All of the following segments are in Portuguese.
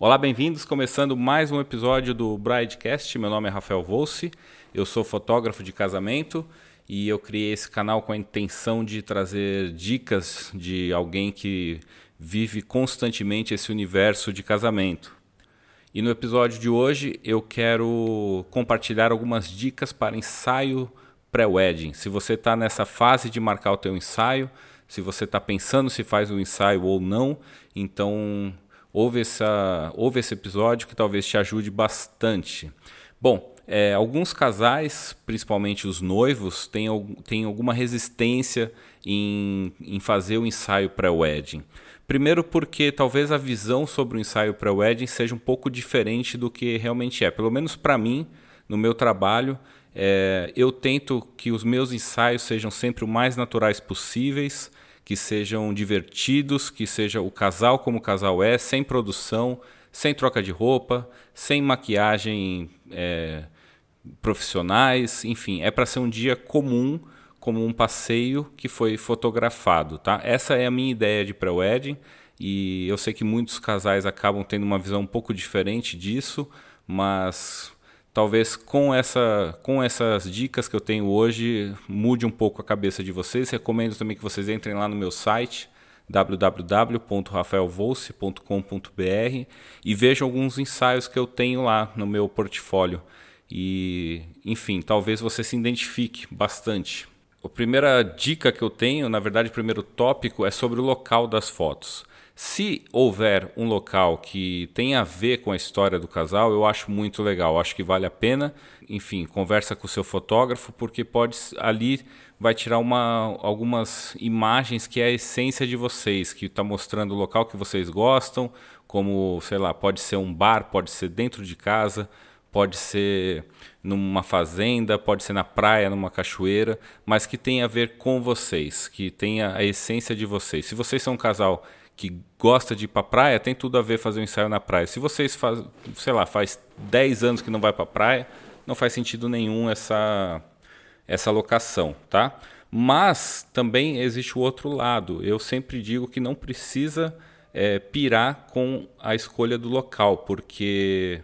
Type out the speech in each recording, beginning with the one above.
Olá, bem-vindos. Começando mais um episódio do Bridecast. Meu nome é Rafael Volsi, eu sou fotógrafo de casamento e eu criei esse canal com a intenção de trazer dicas de alguém que vive constantemente esse universo de casamento. E no episódio de hoje eu quero compartilhar algumas dicas para ensaio pré-wedding. Se você está nessa fase de marcar o teu ensaio, se você está pensando se faz um ensaio ou não, então ouve, essa, ouve esse episódio que talvez te ajude bastante. Bom, é, alguns casais, principalmente os noivos, têm, têm alguma resistência em, em fazer o ensaio pré-wedding. Primeiro porque talvez a visão sobre o ensaio pré-wedding seja um pouco diferente do que realmente é. Pelo menos para mim, no meu trabalho, é, eu tento que os meus ensaios sejam sempre o mais naturais possíveis, que sejam divertidos, que seja o casal como o casal é, sem produção, sem troca de roupa, sem maquiagem é, profissionais, enfim, é para ser um dia comum, como um passeio que foi fotografado, tá? Essa é a minha ideia de pré-wedding e eu sei que muitos casais acabam tendo uma visão um pouco diferente disso, mas talvez com, essa, com essas dicas que eu tenho hoje mude um pouco a cabeça de vocês. Recomendo também que vocês entrem lá no meu site www.rafaelvolse.com.br e vejam alguns ensaios que eu tenho lá no meu portfólio. E, enfim, talvez você se identifique bastante. A primeira dica que eu tenho, na verdade, o primeiro tópico é sobre o local das fotos. Se houver um local que tenha a ver com a história do casal, eu acho muito legal, acho que vale a pena. Enfim, conversa com o seu fotógrafo, porque pode ali vai tirar uma, algumas imagens que é a essência de vocês, que está mostrando o local que vocês gostam, como, sei lá, pode ser um bar, pode ser dentro de casa, pode ser numa fazenda, pode ser na praia, numa cachoeira, mas que tenha a ver com vocês, que tenha a essência de vocês. Se vocês são um casal que gosta de ir para praia, tem tudo a ver fazer um ensaio na praia. Se vocês faz, sei lá, faz 10 anos que não vai para praia, não faz sentido nenhum essa essa locação, tá? Mas também existe o outro lado. Eu sempre digo que não precisa é, pirar com a escolha do local, porque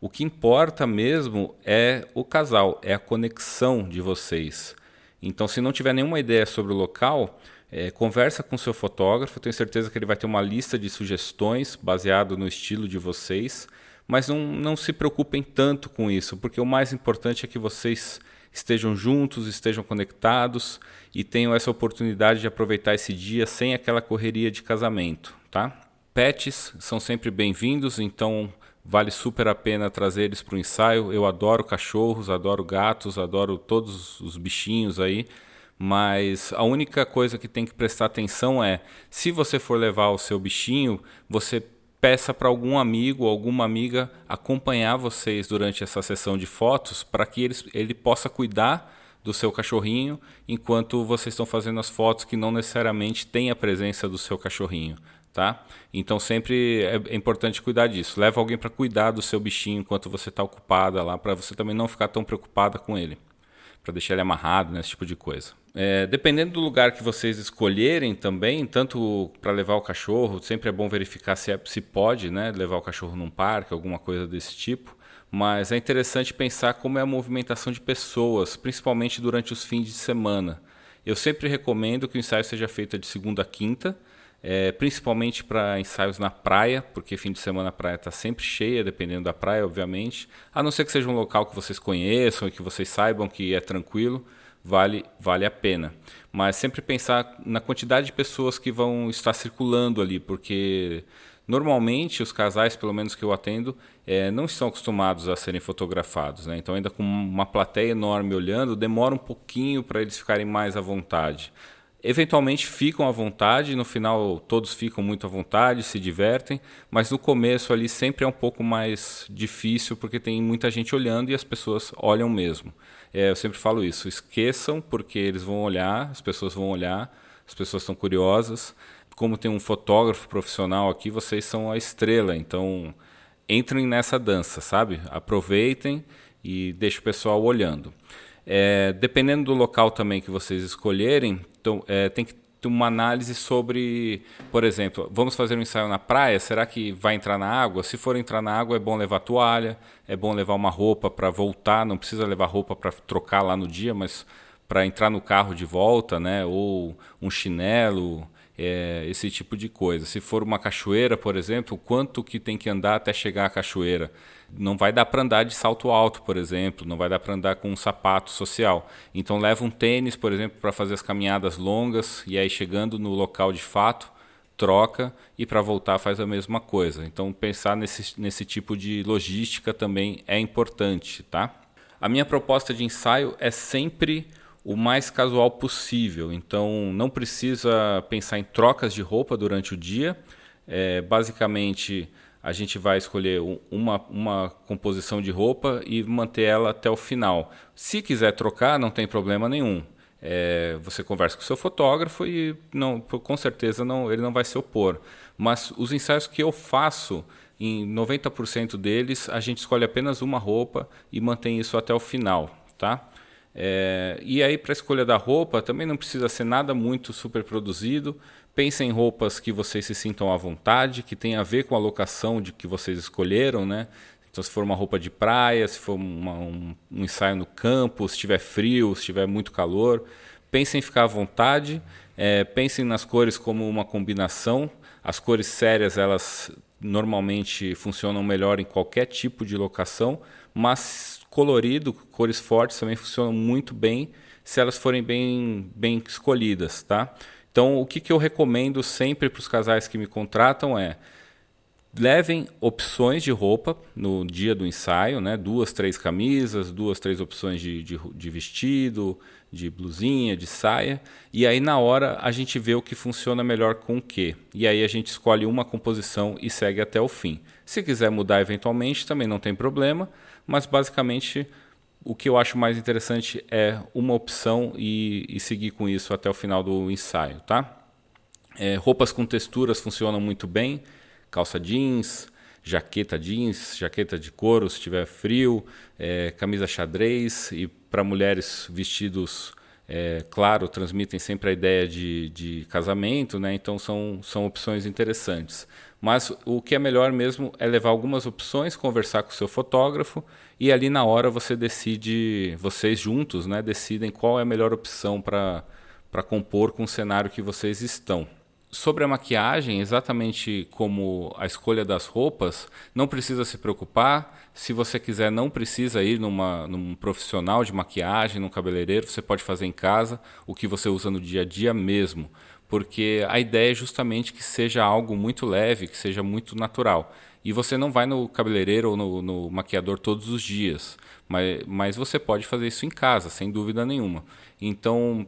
o que importa mesmo é o casal, é a conexão de vocês. Então, se não tiver nenhuma ideia sobre o local, é, conversa com seu fotógrafo, tenho certeza que ele vai ter uma lista de sugestões baseado no estilo de vocês, mas não, não se preocupem tanto com isso, porque o mais importante é que vocês estejam juntos, estejam conectados e tenham essa oportunidade de aproveitar esse dia sem aquela correria de casamento, tá? Pets são sempre bem-vindos, então vale super a pena trazer eles para o ensaio. Eu adoro cachorros, adoro gatos, adoro todos os bichinhos aí mas a única coisa que tem que prestar atenção é se você for levar o seu bichinho, você peça para algum amigo, alguma amiga acompanhar vocês durante essa sessão de fotos para que ele possa cuidar do seu cachorrinho enquanto vocês estão fazendo as fotos que não necessariamente tem a presença do seu cachorrinho, tá? Então sempre é, é importante cuidar disso. Leva alguém para cuidar do seu bichinho enquanto você está ocupada lá, para você também não ficar tão preocupada com ele, para deixar ele amarrado, né, esse tipo de coisa. É, dependendo do lugar que vocês escolherem também, tanto para levar o cachorro, sempre é bom verificar se, é, se pode né, levar o cachorro num parque, alguma coisa desse tipo. Mas é interessante pensar como é a movimentação de pessoas, principalmente durante os fins de semana. Eu sempre recomendo que o ensaio seja feito de segunda a quinta, é, principalmente para ensaios na praia, porque fim de semana a praia está sempre cheia, dependendo da praia, obviamente. A não ser que seja um local que vocês conheçam e que vocês saibam que é tranquilo vale, vale a pena. Mas sempre pensar na quantidade de pessoas que vão estar circulando ali, porque normalmente os casais, pelo menos que eu atendo, é, não estão acostumados a serem fotografados. Né? Então, ainda com uma plateia enorme olhando, demora um pouquinho para eles ficarem mais à vontade. Eventualmente ficam à vontade, no final todos ficam muito à vontade, se divertem, mas no começo ali sempre é um pouco mais difícil porque tem muita gente olhando e as pessoas olham mesmo. É, eu sempre falo isso, esqueçam porque eles vão olhar, as pessoas vão olhar, as pessoas estão curiosas. Como tem um fotógrafo profissional aqui, vocês são a estrela, então entrem nessa dança, sabe? Aproveitem e deixem o pessoal olhando. É, dependendo do local também que vocês escolherem, então, é, tem que uma análise sobre, por exemplo, vamos fazer um ensaio na praia, será que vai entrar na água? Se for entrar na água, é bom levar toalha, é bom levar uma roupa para voltar, não precisa levar roupa para trocar lá no dia, mas para entrar no carro de volta, né? Ou um chinelo, é, esse tipo de coisa. Se for uma cachoeira, por exemplo, quanto que tem que andar até chegar à cachoeira? Não vai dar para andar de salto alto, por exemplo, não vai dar para andar com um sapato social. Então leva um tênis, por exemplo, para fazer as caminhadas longas e aí chegando no local de fato, troca e para voltar faz a mesma coisa. Então pensar nesse, nesse tipo de logística também é importante, tá? A minha proposta de ensaio é sempre o mais casual possível. Então, não precisa pensar em trocas de roupa durante o dia. É, basicamente, a gente vai escolher uma, uma composição de roupa e manter ela até o final. Se quiser trocar, não tem problema nenhum. É, você conversa com o seu fotógrafo e não, com certeza não, ele não vai se opor. Mas os ensaios que eu faço, em 90% deles, a gente escolhe apenas uma roupa e mantém isso até o final. Tá? É, e aí, para a escolha da roupa, também não precisa ser nada muito super produzido. Pense em roupas que vocês se sintam à vontade, que tem a ver com a locação de que vocês escolheram, né? Então, se for uma roupa de praia, se for uma, um, um, ensaio no campo, se tiver frio, se tiver muito calor, pensem em ficar à vontade. É, pensem nas cores como uma combinação. As cores sérias, elas normalmente funcionam melhor em qualquer tipo de locação, mas colorido, cores fortes também funcionam muito bem se elas forem bem, bem escolhidas, tá? Então, o que, que eu recomendo sempre para os casais que me contratam é levem opções de roupa no dia do ensaio, né? Duas, três camisas, duas, três opções de, de, de vestido, de blusinha, de saia. E aí na hora a gente vê o que funciona melhor com o que. E aí a gente escolhe uma composição e segue até o fim. Se quiser mudar eventualmente, também não tem problema mas basicamente o que eu acho mais interessante é uma opção e, e seguir com isso até o final do ensaio, tá? É, roupas com texturas funcionam muito bem, calça jeans, jaqueta jeans, jaqueta de couro se tiver frio, é, camisa xadrez e para mulheres vestidos é, claro, transmitem sempre a ideia de, de casamento, né? então são, são opções interessantes. Mas o que é melhor mesmo é levar algumas opções, conversar com o seu fotógrafo e ali na hora você decide, vocês juntos, né, decidem qual é a melhor opção para compor com o cenário que vocês estão. Sobre a maquiagem, exatamente como a escolha das roupas, não precisa se preocupar. Se você quiser, não precisa ir numa, num profissional de maquiagem, num cabeleireiro, você pode fazer em casa o que você usa no dia a dia mesmo porque a ideia é justamente que seja algo muito leve, que seja muito natural. E você não vai no cabeleireiro ou no, no maquiador todos os dias, mas, mas você pode fazer isso em casa, sem dúvida nenhuma. Então,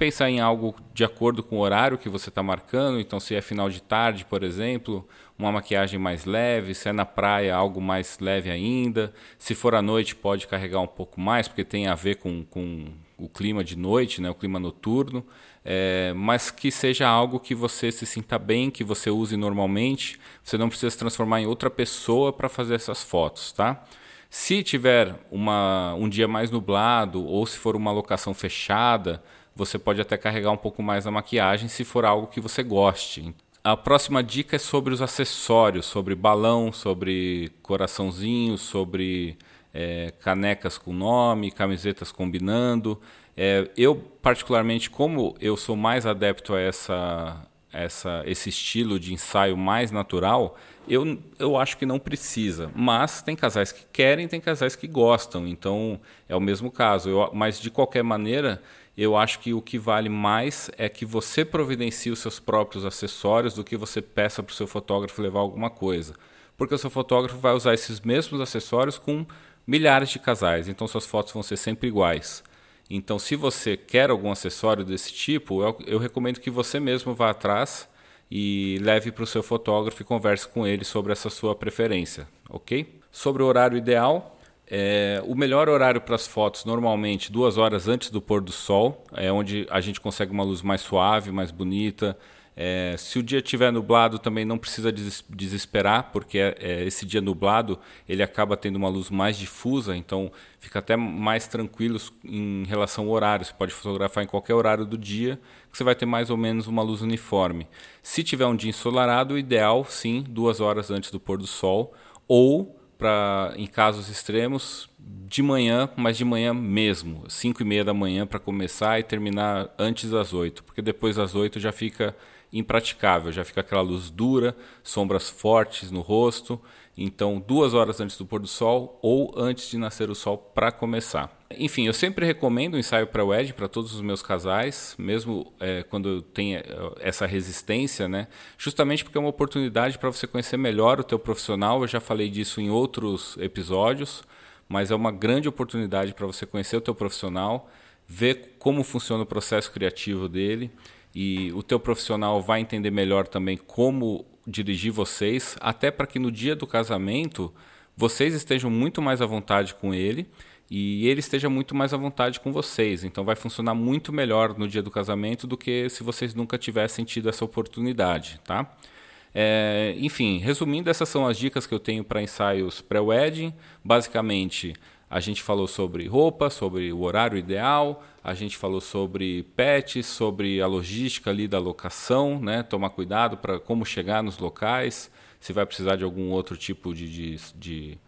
pensar em algo de acordo com o horário que você está marcando. Então, se é final de tarde, por exemplo, uma maquiagem mais leve. Se é na praia, algo mais leve ainda. Se for à noite, pode carregar um pouco mais, porque tem a ver com, com o clima de noite, né, o clima noturno é, mas que seja algo que você se sinta bem, que você use normalmente. Você não precisa se transformar em outra pessoa para fazer essas fotos, tá? Se tiver uma, um dia mais nublado ou se for uma locação fechada, você pode até carregar um pouco mais a maquiagem se for algo que você goste. A próxima dica é sobre os acessórios, sobre balão, sobre coraçãozinho, sobre é, canecas com nome, camisetas combinando. É, eu, particularmente, como eu sou mais adepto a essa, essa, esse estilo de ensaio mais natural, eu, eu acho que não precisa. Mas tem casais que querem, tem casais que gostam. Então é o mesmo caso. Eu, mas de qualquer maneira, eu acho que o que vale mais é que você providencie os seus próprios acessórios do que você peça para o seu fotógrafo levar alguma coisa. Porque o seu fotógrafo vai usar esses mesmos acessórios com milhares de casais. Então suas fotos vão ser sempre iguais. Então, se você quer algum acessório desse tipo, eu, eu recomendo que você mesmo vá atrás e leve para o seu fotógrafo e converse com ele sobre essa sua preferência, ok? Sobre o horário ideal, é, o melhor horário para as fotos, normalmente, duas horas antes do pôr do sol, é onde a gente consegue uma luz mais suave, mais bonita, É, se o dia estiver nublado, também não precisa desesperar, porque é, é, esse dia nublado ele acaba tendo uma luz mais difusa, então fica até mais tranquilo em relação ao horário. Você pode fotografar em qualquer horário do dia, que você vai ter mais ou menos uma luz uniforme. Se tiver um dia ensolarado, o ideal, sim, duas horas antes do pôr do sol, ou para em casos extremos de manhã, mas de manhã mesmo, 5 e meia da manhã para começar e terminar antes das 8, porque depois das 8 já fica impraticável, já fica aquela luz dura, sombras fortes no rosto. Então, duas horas antes do pôr do sol ou antes de nascer o sol para começar. Enfim, eu sempre recomendo o ensaio pré-wedding para todos os meus casais, mesmo é, quando tem é, essa resistência, né? Justamente porque é uma oportunidade para você conhecer melhor o teu profissional. Eu já falei disso em outros episódios, mas é uma grande oportunidade para você conhecer o teu profissional, ver como funciona o processo criativo dele e o teu profissional vai entender melhor também como dirigir vocês, até para que no dia do casamento vocês estejam muito mais à vontade com ele e ele esteja muito mais à vontade com vocês. Então vai funcionar muito melhor no dia do casamento do que se vocês nunca tivessem tido essa oportunidade, tá? É, enfim, resumindo, essas são as dicas que eu tenho para ensaios pré-wedding. Basicamente, a gente falou sobre roupa, sobre o horário ideal, a gente falou sobre pets, sobre a logística ali da locação, né? Tomar cuidado para como chegar nos locais, se vai precisar de algum outro tipo de, de, de,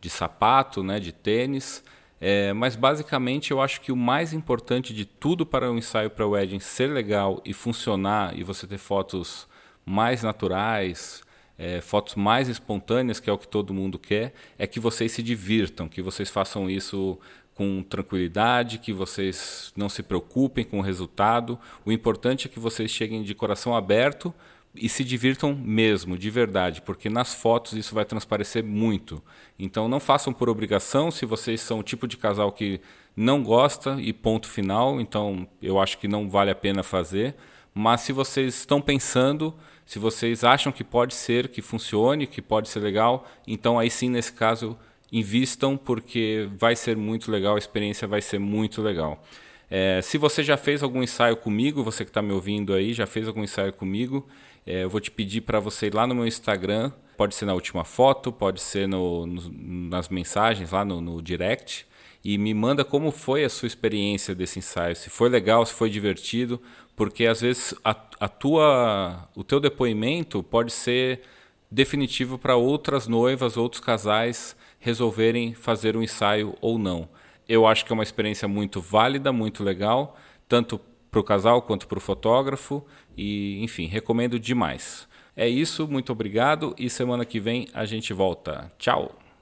de sapato, né? De tênis. É, mas basicamente eu acho que o mais importante de tudo para um ensaio para wedding ser legal e funcionar e você ter fotos mais naturais, é, fotos mais espontâneas, que é o que todo mundo quer, é que vocês se divirtam, que vocês façam isso com tranquilidade, que vocês não se preocupem com o resultado. O importante é que vocês cheguem de coração aberto e se divirtam mesmo, de verdade, porque nas fotos isso vai transparecer muito. Então não façam por obrigação, se vocês são o tipo de casal que não gosta e ponto final, então eu acho que não vale a pena fazer. Mas se vocês estão pensando, se vocês acham que pode ser, que funcione, que pode ser legal, então aí sim, nesse caso, invistam, porque vai ser muito legal, a experiência vai ser muito legal. É, se você já fez algum ensaio comigo, você que está me ouvindo aí, já fez algum ensaio comigo, é, eu vou te pedir para você ir lá no meu Instagram, pode ser na última foto, pode ser no, no, nas mensagens lá no, no direct, e me manda como foi a sua experiência desse ensaio, se foi legal, se foi divertido, porque às vezes a, a tua, o teu depoimento pode ser definitivo para outras noivas, outros casais resolverem fazer um ensaio ou não. Eu acho que é uma experiência muito válida, muito legal, tanto para o casal quanto para o fotógrafo e, enfim, recomendo demais. É isso, muito obrigado e semana que vem a gente volta. Tchau!